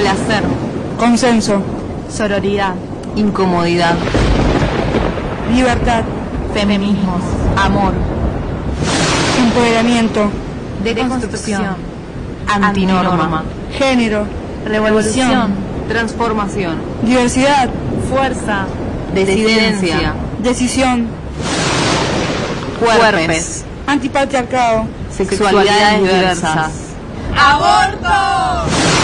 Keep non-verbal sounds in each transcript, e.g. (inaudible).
placer, consenso, sororidad, incomodidad, libertad, feminismos, amor, empoderamiento, deconstrucción, antinorma, género, revolución, transformación, diversidad, fuerza, disidencia, decisión, cuerpes, antipatriarcado, sexualidades diversas. ¡Aborto!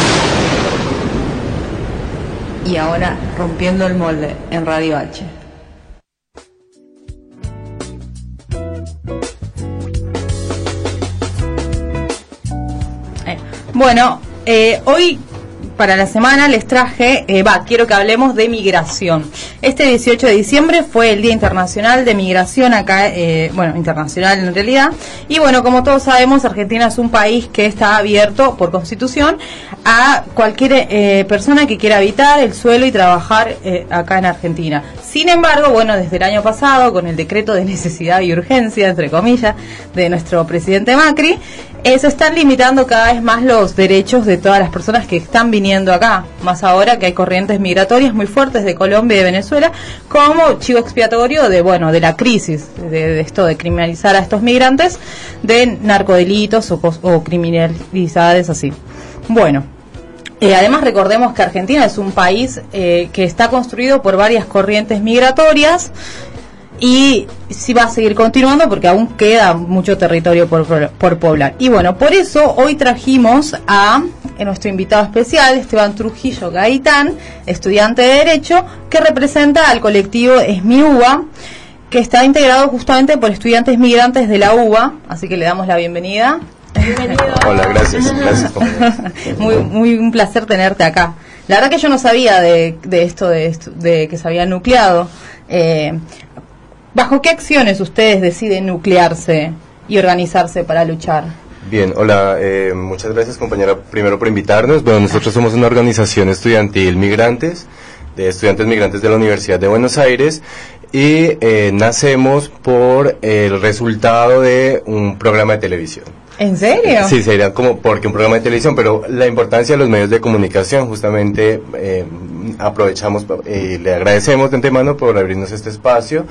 Y ahora rompiendo el molde en Radio H. Eh, Bueno, eh, hoy para la semana les traje, eh, va, quiero que hablemos de migración. Este 18 de diciembre fue el Día Internacional de Migración acá, eh, bueno, internacional en realidad. Y bueno, como todos sabemos, Argentina es un país que está abierto por constitución a cualquier eh, persona que quiera habitar el suelo y trabajar acá en Argentina. Sin embargo, bueno, desde el año pasado, con el decreto de necesidad y urgencia, entre comillas, de nuestro presidente Macri, se están limitando cada vez más los derechos de todas las personas que están viniendo acá. Más ahora que hay corrientes migratorias muy fuertes de Colombia y de Venezuela, como chivo expiatorio de, bueno, de la crisis, de, de esto de criminalizar a estos migrantes, de narcodelitos o, o criminalidades así. Bueno, eh, además recordemos que Argentina es un país eh, que está construido por varias corrientes migratorias y sí va a seguir continuando porque aún queda mucho territorio por, por- por poblar. Y bueno, por eso hoy trajimos a, eh, nuestro invitado especial, Esteban Trujillo Gaitán, estudiante de Derecho, que representa al colectivo ESMIUBA, que está integrado justamente por estudiantes migrantes de la UBA, así que le damos la bienvenida. Hola, gracias. Gracias. (laughs) muy, muy un placer tenerte acá. La verdad que yo no sabía de, de esto de, esto- de que se había nucleado. Eh, ¿Bajo qué acciones ustedes deciden nuclearse y organizarse para luchar? Bien, hola, eh, muchas gracias compañera primero por invitarnos. Bueno, nosotros somos una organización estudiantil migrantes, de estudiantes migrantes de la Universidad de Buenos Aires y eh, nacemos por el resultado de un programa de televisión. ¿En serio? Sí, sería como porque un programa de televisión, pero la importancia de los medios de comunicación, justamente eh, aprovechamos y le agradecemos de antemano por abrirnos este espacio.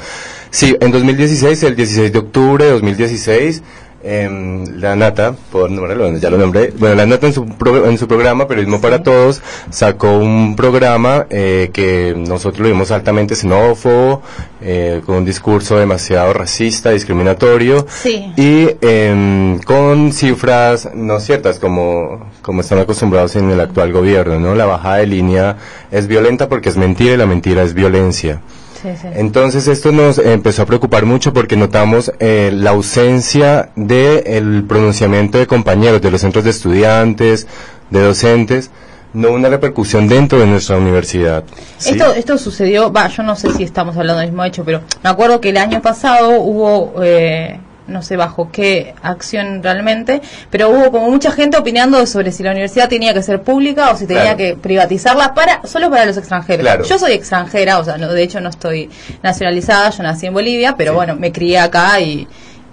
Sí, en 2016, el 16 de octubre de 2016, em, la Nata, por nombrarlo, ya lo nombré, bueno, la Nata en su, pro- en su programa Periodismo para Todos sacó un programa eh, que nosotros lo vimos altamente xenófobo, eh, con un discurso demasiado racista, discriminatorio Sí. y em, con cifras no ciertas como, como están acostumbrados en el actual gobierno, ¿no? La bajada de línea es violenta porque es mentira y la mentira es violencia. Sí, sí. Entonces esto nos empezó a preocupar mucho porque notamos eh, la ausencia del pronunciamiento de compañeros de los centros de estudiantes, de docentes, no una repercusión dentro de nuestra universidad. ¿sí? Esto, esto sucedió, va, yo no sé si estamos hablando del mismo hecho, pero me acuerdo que el año pasado hubo, eh, no sé bajo qué acción realmente, pero hubo como mucha gente opinando sobre si la universidad tenía que ser pública o si tenía Claro. que privatizarla para solo para los extranjeros. Claro. Yo soy extranjera, o sea, no, de hecho no estoy nacionalizada, yo nací en Bolivia, pero Sí. bueno, me crié acá y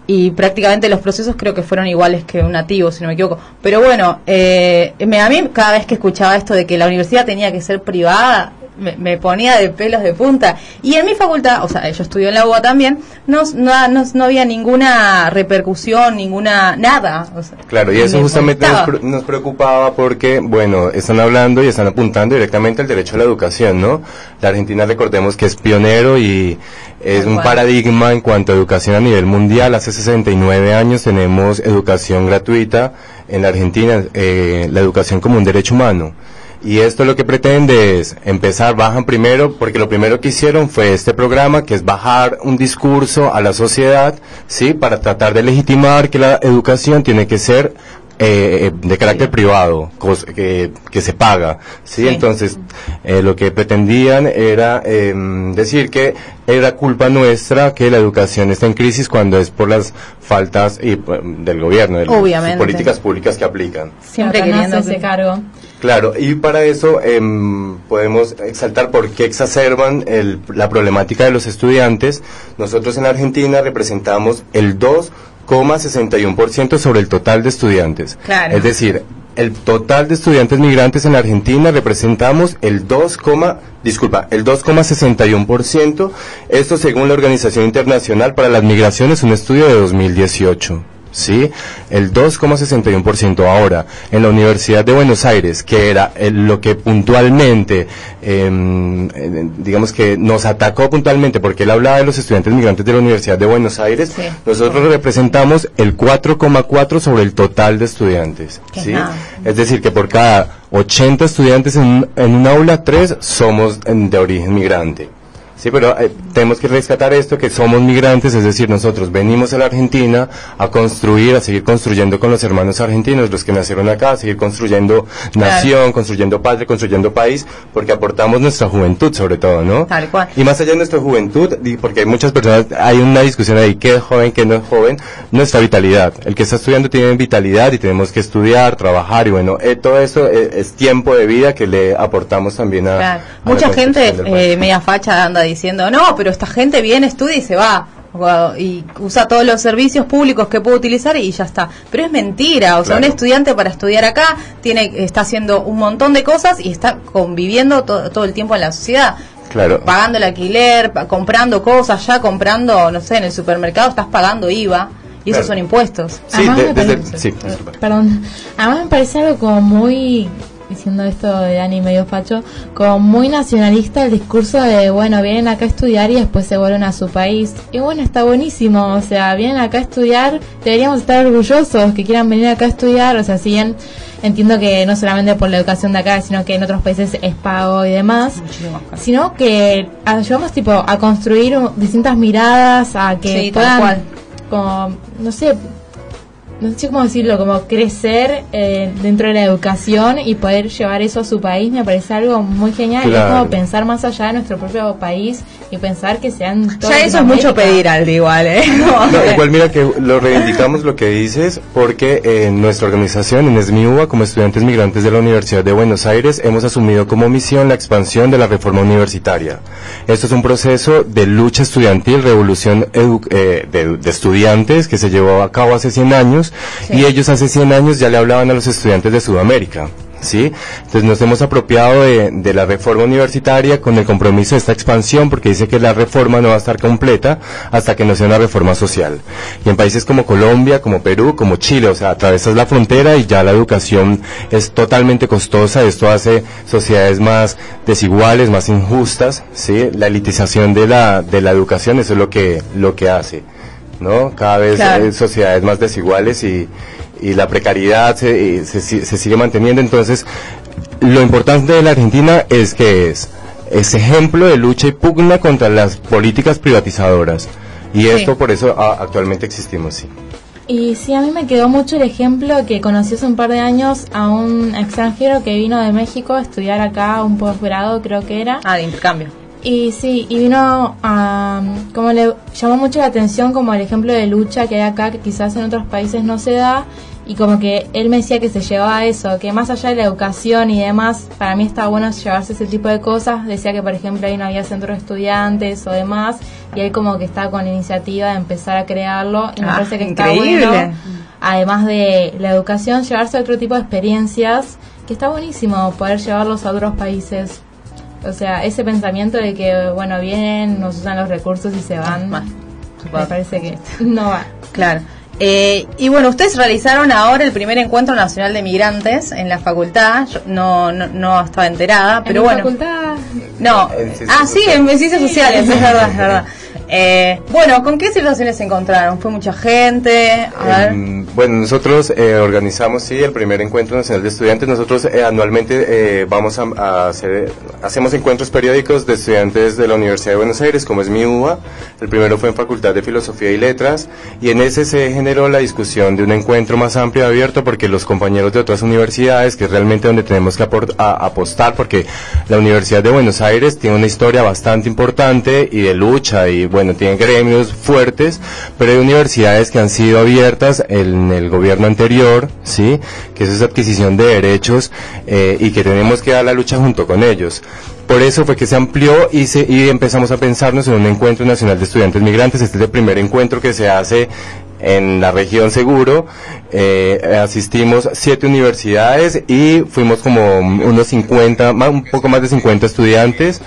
y prácticamente los procesos creo que fueron iguales que un nativo, si no me equivoco. Pero bueno, eh, me, a mí cada vez que escuchaba esto de que la universidad tenía que ser privada, me, me ponía de pelos de punta. Y en mi facultad, o sea, yo estudio en la UBA también, no, no, no, no había ninguna repercusión, ninguna, nada. o sea, Claro, y eso me justamente nos, nos preocupaba porque, bueno, están hablando y están apuntando directamente al derecho a la educación, ¿no? La Argentina, recordemos que es pionero y es un paradigma en cuanto a educación a nivel mundial. Hace 69 años tenemos educación gratuita en la Argentina, eh, la educación como un derecho humano. Y esto lo que pretende es empezar, bajan primero, porque lo primero que hicieron fue este programa, que es bajar un discurso a la sociedad, ¿sí? Para tratar de legitimar que la educación tiene que ser eh, de carácter privado, que, que se paga, ¿sí? Sí. Entonces, eh, lo que pretendían era em, decir que era culpa nuestra que la educación está en crisis cuando es por las faltas y, pues, del gobierno, de las políticas públicas que aplican. Siempre queriendo ese cargo. Claro, y para eso em, podemos exaltar por qué exacerban el- la problemática de los estudiantes. Nosotros en Argentina representamos el 2,61% sobre el total de estudiantes. Claro. Es decir, el total de estudiantes migrantes en la Argentina representamos el 2, disculpa, el 2,61%, esto según la Organización Internacional para las Migraciones, un estudio de 2018. ¿Sí? El 2,61%. Ahora, en la Universidad de Buenos Aires, que era el- lo que puntualmente, em, eh, digamos que nos atacó puntualmente, porque él hablaba de los estudiantes migrantes de la Universidad de Buenos Aires, Sí. nosotros representamos el 4,4 sobre el total de estudiantes, ¿sí? Es decir, que por cada 80 estudiantes en un, en un aula, 3 somos en- de origen migrante. Sí, pero eh, tenemos que rescatar esto, que somos migrantes, es decir, nosotros venimos a la Argentina a construir, a seguir construyendo con los hermanos argentinos, los que nacieron acá, a seguir construyendo nación, construyendo patria, construyendo país, porque aportamos nuestra juventud sobre todo, ¿no? Tal cual. Y más allá de nuestra juventud, porque hay muchas personas, hay una discusión ahí, qué es joven, qué no es joven, nuestra vitalidad. El que está estudiando tiene vitalidad y tenemos que estudiar, trabajar y bueno, eh, todo eso eh, es tiempo de vida que le aportamos también a... Claro. a Mucha gente eh, media facha anda diciendo, no, pero esta gente viene, estudia y se va. Y usa todos los servicios públicos que puede utilizar y ya está. Pero es mentira. O sea, Claro. un estudiante para estudiar acá tiene está haciendo un montón de cosas y está conviviendo to- todo el tiempo en la sociedad. Claro. Pagando el alquiler, comprando cosas, ya comprando, no sé, en el supermercado estás pagando IVA y esos son impuestos. Sí, Además de- me sí. Perdón. Además me parece algo como muy, diciendo esto de Dani medio facho, como muy nacionalista el discurso de, bueno, vienen acá a estudiar y después se vuelven a su país. Y bueno, está buenísimo, o sea, vienen acá a estudiar, deberíamos estar orgullosos que quieran venir acá a estudiar, o sea, si bien entiendo que no solamente por la educación de acá, sino que en otros países es pago y demás, sino que ayudamos tipo a construir distintas miradas, a que Sí, puedan, cual. como, no sé, no sé cómo decirlo, como crecer eh, dentro de la educación y poder llevar eso a su país, me parece algo muy genial. Es como pensar más allá de nuestro propio país y pensar que sean Ya eso es mucho pedir, Aldi, igual, ¿eh? (laughs) No, igual mira que lo reivindicamos lo que dices porque en nuestra organización, en ESMIUBA, como estudiantes migrantes de la Universidad de Buenos Aires, hemos asumido como misión la expansión de la reforma universitaria. Esto es un proceso de lucha estudiantil, revolución edu- eh, de, de estudiantes que se llevó a cabo hace 100 años y ellos hace 100 años ya le hablaban a los estudiantes de Sudamérica. ¿Sí? Entonces nos hemos apropiado de, de la reforma universitaria con el compromiso de esta expansión porque dice que la reforma no va a estar completa hasta que no sea una reforma social. Y en países como Colombia, como Perú, como Chile, o sea, atravesas la frontera y ya la educación es totalmente costosa. Esto hace sociedades más desiguales, más injustas, ¿sí? La elitización de la, de la educación, eso es lo que, lo que hace. ¿no? Cada vez Claro. hay sociedades más desiguales y, y la precariedad se, y se, se sigue manteniendo. Entonces, lo importante de la Argentina es que es, es ejemplo de lucha y pugna contra las políticas privatizadoras. Y esto por eso ah, actualmente existimos, sí. Y sí, a mí me quedó mucho el ejemplo que conocí hace un par de años a un extranjero que vino de México a estudiar acá un posgrado, creo que era. Ah, de intercambio. Y sí, y vino a... como le llamó mucho la atención como el ejemplo de lucha que hay acá, que quizás en otros países no se da, y como que él me decía que se llevaba eso, que más allá de la educación y demás, para mí está bueno llevarse ese tipo de cosas. Decía que, por ejemplo, ahí no había centro de estudiantes o demás, y él como que estaba con la iniciativa de empezar a crearlo, y me Ah, parece que increíble. está bueno, además de la educación, llevarse otro tipo de experiencias, que está buenísimo poder llevarlos a otros países. O sea, ese pensamiento de que, bueno, vienen, nos usan los recursos y se van, me parece que (laughs) no va. Claro. Eh, y bueno, ustedes realizaron ahora el primer encuentro nacional de migrantes en la facultad. Yo no, no, no estaba enterada, pero en la bueno. facultad, No. En Ah, sí, en ciencias sociales, es verdad, es verdad. Eh, bueno, ¿con qué situaciones se encontraron? ¿Fue mucha gente? Em, bueno, nosotros eh, organizamos sí el primer encuentro nacional de estudiantes. Nosotros eh, anualmente eh, vamos a, hacer, hacemos encuentros periódicos de estudiantes de la Universidad de Buenos Aires, como es mi UBA. El primero fue en Facultad de Filosofía y Letras y en ese se generó la discusión de un encuentro más amplio y abierto porque los compañeros de otras universidades, que es realmente donde tenemos que apostar, porque la Universidad de Buenos Aires tiene una historia bastante importante y de lucha y bueno, tiene gremios fuertes, pero hay universidades que han sido abiertas en el gobierno anterior, ¿sí? Que es adquisición de derechos eh, y que tenemos que dar la lucha junto con ellos. Por eso fue que se amplió y, se, y empezamos a pensarnos en un encuentro nacional de estudiantes migrantes. Este es el primer encuentro que se hace en la región seguro. Eh, asistimos siete universidades y fuimos como unos 50, más- un poco más de 50 estudiantes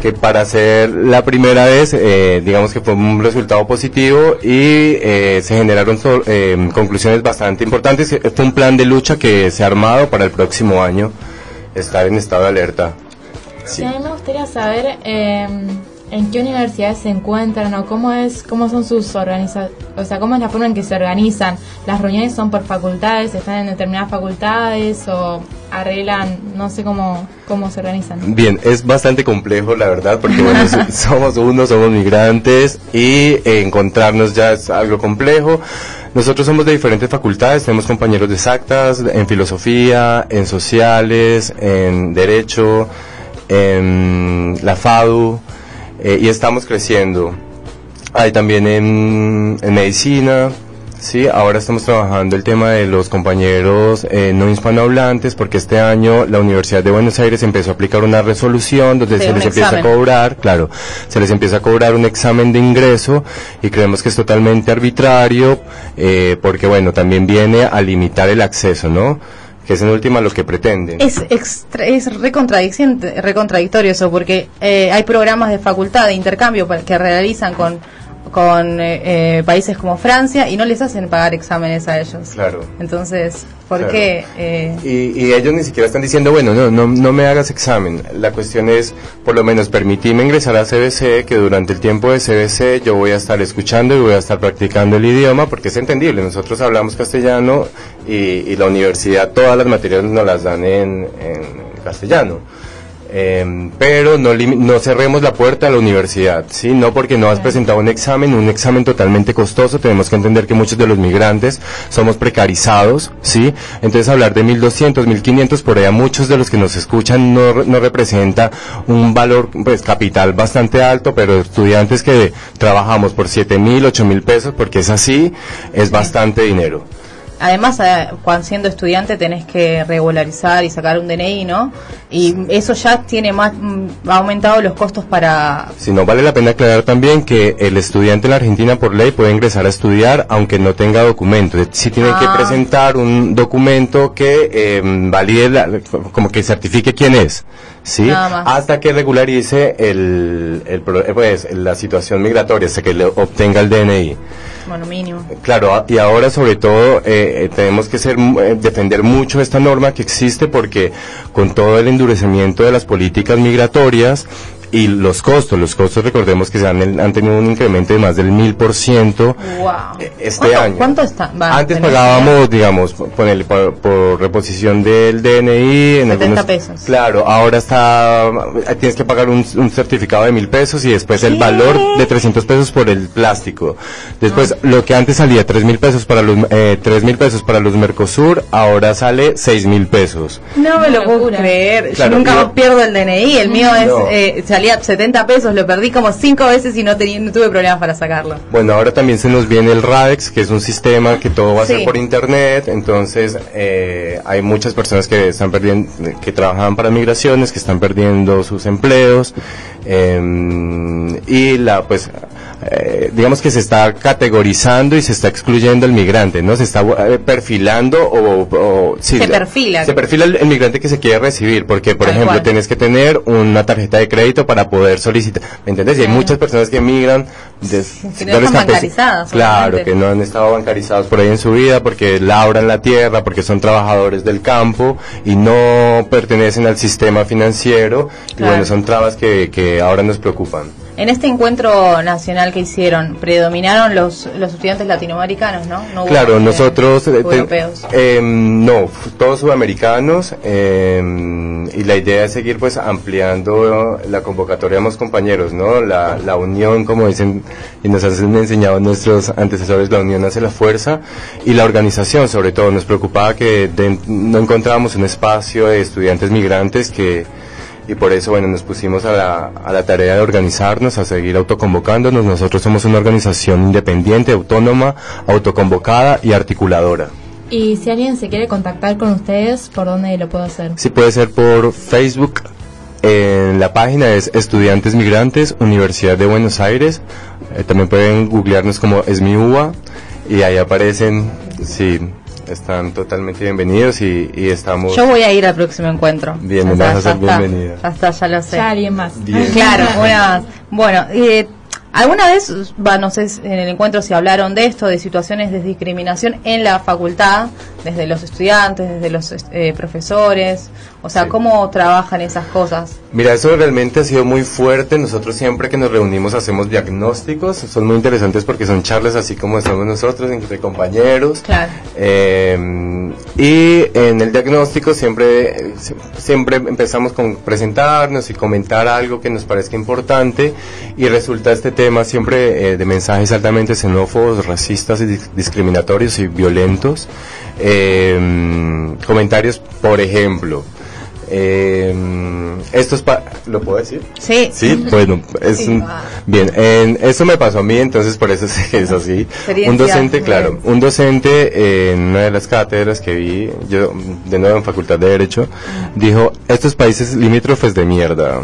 que para ser la primera vez, eh, digamos que fue un resultado positivo y eh, se generaron so- eh, conclusiones bastante importantes. Fue un plan de lucha que se ha armado para el próximo año estar en estado de alerta. Sí, a mí me gustaría saber eh, en qué universidades se encuentran o cómo es, cómo son sus organizaciones, o sea, cómo es la forma en que se organizan. Las reuniones son por facultades, están en determinadas facultades o arreglan, no sé cómo, cómo se organizan. Bien, es bastante complejo, la verdad, porque bueno, (laughs) so- somos unos, somos migrantes y encontrarnos ya es algo complejo. Nosotros somos de diferentes facultades, tenemos compañeros de exactas, en filosofía, en sociales, en derecho, en la FADU, eh, y estamos creciendo. Hay también en, en medicina, sí, ahora estamos trabajando el tema de los compañeros eh, no hispanohablantes porque este año la Universidad de Buenos Aires empezó a aplicar una resolución donde Sí, se les empieza a cobrar, claro, se les empieza a cobrar un examen de ingreso y creemos que es totalmente arbitrario eh, porque bueno, también viene a limitar el acceso, ¿no? Que es en última lo que pretenden. Es, extra- es recontradictorio eso, porque eh, hay programas de facultad de intercambio que realizan con, con eh, eh, países como Francia y no les hacen pagar exámenes a ellos. Claro. Entonces, ¿por Claro. qué? eh, Y, y ellos ni siquiera están diciendo, bueno, no, no, no me hagas examen. La cuestión es, por lo menos, permitirme ingresar a CBC, que durante el tiempo de CBC yo voy a estar escuchando y voy a estar practicando el idioma, porque es entendible. Nosotros hablamos castellano y, y la universidad, todas las materias nos las dan en, en castellano. Em, pero no, no cerremos la puerta a la universidad, ¿sí? No porque no has presentado un examen, un examen totalmente costoso, tenemos que entender que muchos de los migrantes somos precarizados, ¿sí? Entonces hablar de 1.200, 1.500, por allá muchos de los que nos escuchan no, no representa un valor, pues, capital bastante alto, pero estudiantes que trabajamos por 7.000, 8.000 pesos, porque es así, es bastante dinero. Además, eh, cuando siendo estudiante tenés que regularizar y sacar un DNI, ¿no? Y eso ya tiene más, mm, ha aumentado los costos para... Si no, vale la pena aclarar también que el estudiante en la Argentina por ley puede ingresar a estudiar aunque no tenga documento. Si tiene que Ah. presentar un documento que eh, valide, la- como que certifique quién es. ¿Sí? Nada más. Hasta que regularice el, el pues, la situación migratoria, hasta que le obtenga el DNI. Claro, y ahora sobre todo eh, eh, tenemos que ser, eh, defender mucho esta norma que existe porque con todo el endurecimiento de las políticas migratorias y los costos, los costos recordemos que se han, han tenido un incremento de más del mil por ciento eh, este ¿Cuánto, año. ¿Cuánto está? va, Antes pagábamos, digamos, por, por reposición del DNI en 70 algunos pesos. Claro, ahora está eh, tienes que pagar un, un certificado de mil pesos y después el valor de 300 pesos por el plástico. Después Ah. lo que antes salía tres mil pesos para los eh, tres mil pesos para los Mercosur, ahora sale seis mil pesos. No me lo puedo creer. Claro, Yo nunca pierdo el DNI. El mío es No. eh, salía 70 pesos. Lo perdí como 5 veces y no, tenía, no tuve problemas para sacarlo. Bueno, ahora también se nos viene el RADEX, que es un sistema que todo va a Sí. ser por internet, entonces eh, hay muchas personas que están perdiendo, que trabajan para migraciones, que están perdiendo sus empleos, eh, y la, pues, eh, digamos que se está categorizando y se está excluyendo el migrante, ¿no? Se está eh, perfilando o, o- sí, Se la- perfila. Se perfila el, el migrante que se quiere recibir, porque, por Tal ejemplo, cual. tienes que tener una tarjeta de crédito para poder solicitar, ¿me entiendes? Y hay muchas personas que migran de, Que no están bancarizadas, Claro, que no han estado bancarizados por ahí en su vida, porque labran la tierra, porque son trabajadores del campo y no pertenecen al sistema financiero. Y bueno, son trabas que, que ahora nos preocupan. En este encuentro nacional que hicieron, predominaron los, los estudiantes latinoamericanos, ¿no? No Claro, eh, nosotros... eh, europeos. eh, no, todos sudamericanos eh, y la idea es seguir pues ampliando la convocatoria de los compañeros, ¿no? La, la unión, como dicen y nos han enseñado nuestros antecesores, la unión hace la fuerza y la organización sobre todo. Nos preocupaba que de- no encontrábamos un espacio de estudiantes migrantes que y por eso bueno nos pusimos a la, a la tarea de organizarnos, a seguir autoconvocándonos. Nosotros somos una organización independiente, autónoma, autoconvocada y articuladora. Y si alguien se quiere contactar con ustedes, ¿por dónde lo puedo hacer? Sí puede ser por Facebook. En la página es Estudiantes Migrantes, Universidad de Buenos Aires. Eh, también pueden googlearnos como Esmiúa. y ahí aparecen, sí, están totalmente bienvenidos y, y estamos... Yo voy a ir al próximo encuentro. Bien, Ya vas a ser bienvenida. Ya está, ya lo sé. Ya alguien más. Bien. Claro, (laughs) una más. Bueno, eh, ¿alguna vez, va, no sé en el encuentro si hablaron de esto, de situaciones de discriminación en la facultad, desde los estudiantes, desde los eh, profesores? O sea, Sí. ¿cómo trabajan esas cosas? Mira, eso realmente ha sido muy fuerte. Nosotros siempre que nos reunimos hacemos diagnósticos. Son muy interesantes porque son charlas así como estamos nosotros, entre compañeros. Claro. Eh, y en el diagnóstico siempre, si- siempre empezamos con presentarnos y comentar algo que nos parezca importante. Y resulta este tema siempre eh, de mensajes altamente xenófobos, racistas y dis- discriminatorios y violentos. Eh, comentarios, por ejemplo. Eh, estos pa- ¿Lo puedo decir? Sí. Sí, bueno, es un- bien. En, eso me pasó a mí, entonces por eso (laughs) es, es así. Un docente, claro, un docente en una de las cátedras que vi, yo de nuevo en Facultad de Derecho, dijo, estos países limítrofes de mierda.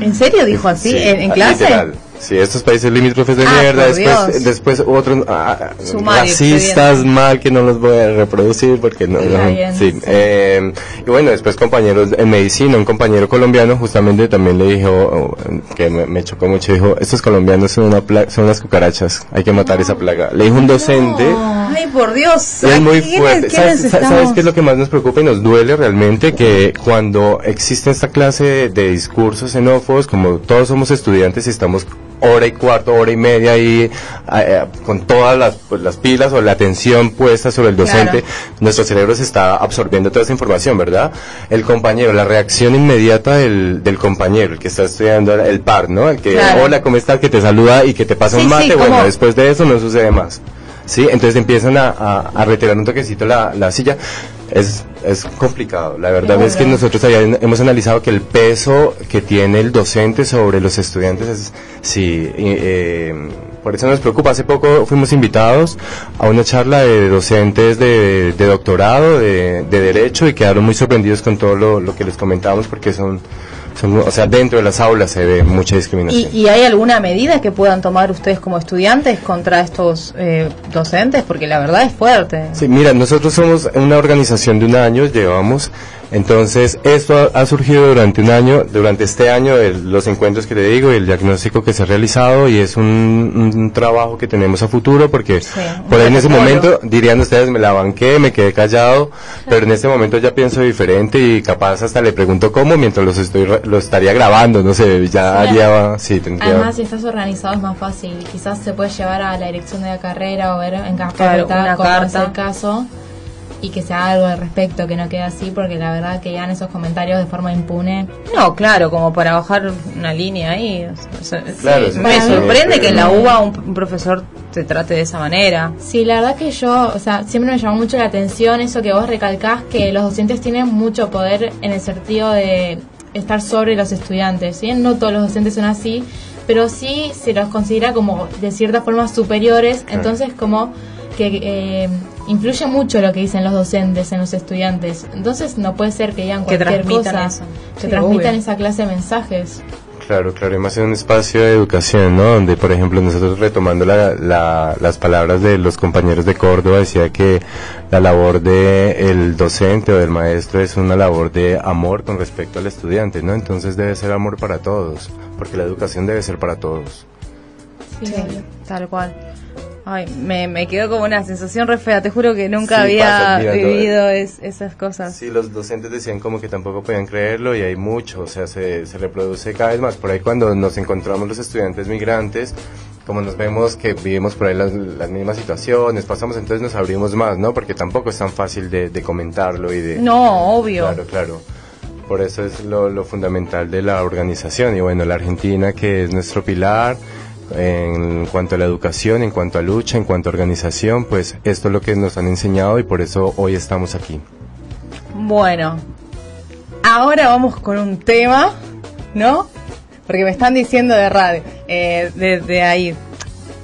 ¿En serio dijo así? Sí, ¿En, en ah, clase? literal. Sí, estos países limítrofes de Ah, mierda, después, después otros ah, Sumario, racistas mal que no los voy a reproducir porque no, Está no, bien, sí. sí. Eh, y bueno, después compañeros en medicina, un compañero colombiano justamente también le dijo, oh, que me, me chocó mucho, dijo, estos colombianos son una pla- son unas cucarachas, hay que matar esa plaga. Le dijo un docente, Ay, por Dios. y es muy ¿Quiénes- fuerte. ¿Sabes? ¿Sabes qué es lo que más nos preocupa y nos duele realmente? Que cuando existe esta clase de, de discursos xenófobos, como todos somos estudiantes y estamos hora y cuarto, hora y media ahí eh, con todas las, pues, las pilas o la atención puesta sobre el docente, Claro. nuestro cerebro se está absorbiendo toda esa información, ¿verdad? El compañero, la reacción inmediata del, del compañero, el que está estudiando, el par, ¿no? El que, Claro. hola, ¿cómo estás? Que te saluda y que te pasa Sí, un sí, mate, bueno, como- después de eso no sucede más. Sí, entonces empiezan a, a, a retirar un toquecito la, la silla. Es, es complicado. La verdad es que nosotros hemos analizado que el peso que tiene el docente sobre los estudiantes es, sí, eh, por eso nos preocupa. Hace poco fuimos invitados a una charla de docentes de, de doctorado, de, de derecho, y quedaron muy sorprendidos con todo lo, lo que les comentábamos porque son, son, o sea, dentro de las aulas se ve mucha discriminación. ¿Y, y hay alguna medida que puedan tomar ustedes como estudiantes contra estos eh, docentes? Porque la verdad es fuerte. Sí, mira, nosotros somos una organización de un año, llevamos, entonces esto ha, ha surgido durante un año, durante este año, el- los encuentros que te digo y el diagnóstico que se ha realizado y es un, un trabajo que tenemos a futuro porque Sí, por ahí en ese momento dirían ustedes me la banqué, me quedé callado, pero en este momento ya pienso diferente y capaz hasta le pregunto cómo mientras los estoy lo estaría grabando, no sé, ya Sí. haría, sí, tendría. Además, si estás organizado es más fácil. Quizás se puede llevar a la dirección de la carrera o ver en cada Claro, una cómo es carta. el caso y que se haga algo al respecto, que no quede así, porque la verdad que ya en esos comentarios de forma impune. No, claro, como para bajar una línea ahí. o sea, Claro, sí, me sorprende que en la UBA un, un profesor te trate de esa manera. Sí, la verdad que yo, o sea, siempre me llamó mucho la atención eso que vos recalcás, que los docentes tienen mucho poder en el sentido de estar sobre los estudiantes. ¿sí? No todos los docentes son así, pero sí se los considera como de cierta forma superiores, Claro. entonces como que eh, influye mucho lo que dicen los docentes en los estudiantes. Entonces no puede ser que digan Que cualquier transmitan cosa, eso. que Sí, transmitan obvio. esa clase de mensajes. Claro, claro, y más en un espacio de educación, ¿no? Donde, por ejemplo, nosotros retomando la, la- las palabras de los compañeros de Córdoba, decía que la labor de el docente o del maestro es una labor de amor con respecto al estudiante, ¿no? Entonces debe ser amor para todos, porque la educación debe ser para todos. Sí, tal cual. Ay, me, me quedó como una sensación re fea. Te juro que nunca Sí, había pasa, mira, todo- vivido es- esas cosas. Sí, los docentes decían como que tampoco podían creerlo y hay mucho, o sea, se, se reproduce cada vez más. Por ahí cuando nos encontramos los estudiantes migrantes, como nos vemos que vivimos por ahí las, las mismas situaciones, pasamos, entonces nos abrimos más, ¿no? Porque tampoco es tan fácil de, de comentarlo y de... No, obvio. Claro, claro. Por eso es lo, lo fundamental de la organización. Y bueno, la Argentina, que es nuestro pilar en cuanto a la educación, en cuanto a lucha, en cuanto a organización, pues esto es lo que nos han enseñado y por eso hoy estamos aquí. Bueno, ahora vamos con un tema, ¿no? Porque me están diciendo de radio, eh, de, de ahí.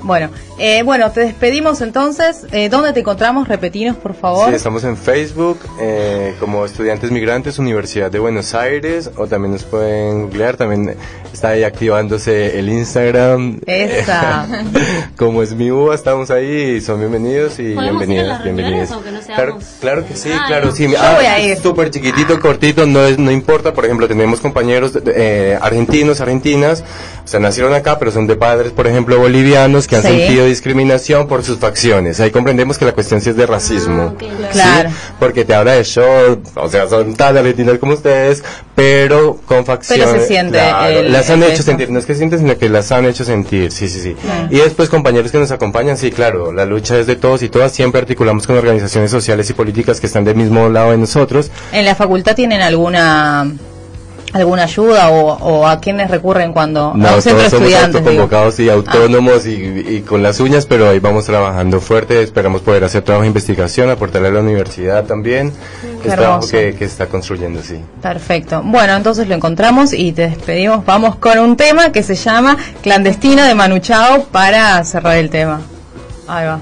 Bueno, Eh, bueno, te despedimos entonces. Eh, ¿Dónde te encontramos? Repetinos, por favor. Sí, estamos en Facebook eh, como Estudiantes Migrantes Universidad de Buenos Aires o también nos pueden googlear, también está ahí activándose el Instagram. Esa. (laughs) como es mi uva, estamos ahí y son bienvenidos y ¿Podemos ir a bienvenidas, bienvenidas. no claro, claro que sí, Ah, claro, sí. Yo Ah, voy a ir. Súper chiquitito, cortito, no es, no importa. Por ejemplo, tenemos compañeros eh, argentinos, argentinas, o sea, nacieron acá, pero son de padres, por ejemplo, bolivianos que han Sí. sentido discriminación por sus facciones. Ahí comprendemos que la cuestión sí es de racismo. Ah, claro. ¿sí? Claro. Porque te habla de show, o sea, son tan argentinos como ustedes, pero con facciones. Pero se siente Claro, el- las han el hecho eso. sentir, no es que sienten, sino que las han hecho sentir, sí, sí, sí. Y después compañeros que nos acompañan, sí, claro, la lucha es de todos y todas, siempre articulamos con organizaciones sociales y políticas que están del mismo lado de nosotros. ¿En la facultad tienen alguna alguna ayuda o, o a quiénes recurren cuando a No, un centro de todos estudiantes? autoconvocados y autónomos y, y con las uñas, pero ahí vamos trabajando fuerte, esperamos poder hacer trabajo de investigación, aportarle a la universidad también. Qué es trabajo que, que está construyendo, sí. Perfecto. Bueno, entonces lo encontramos y te despedimos. Vamos con un tema que se llama Clandestino de Manu Chao para cerrar el tema. Ahí va.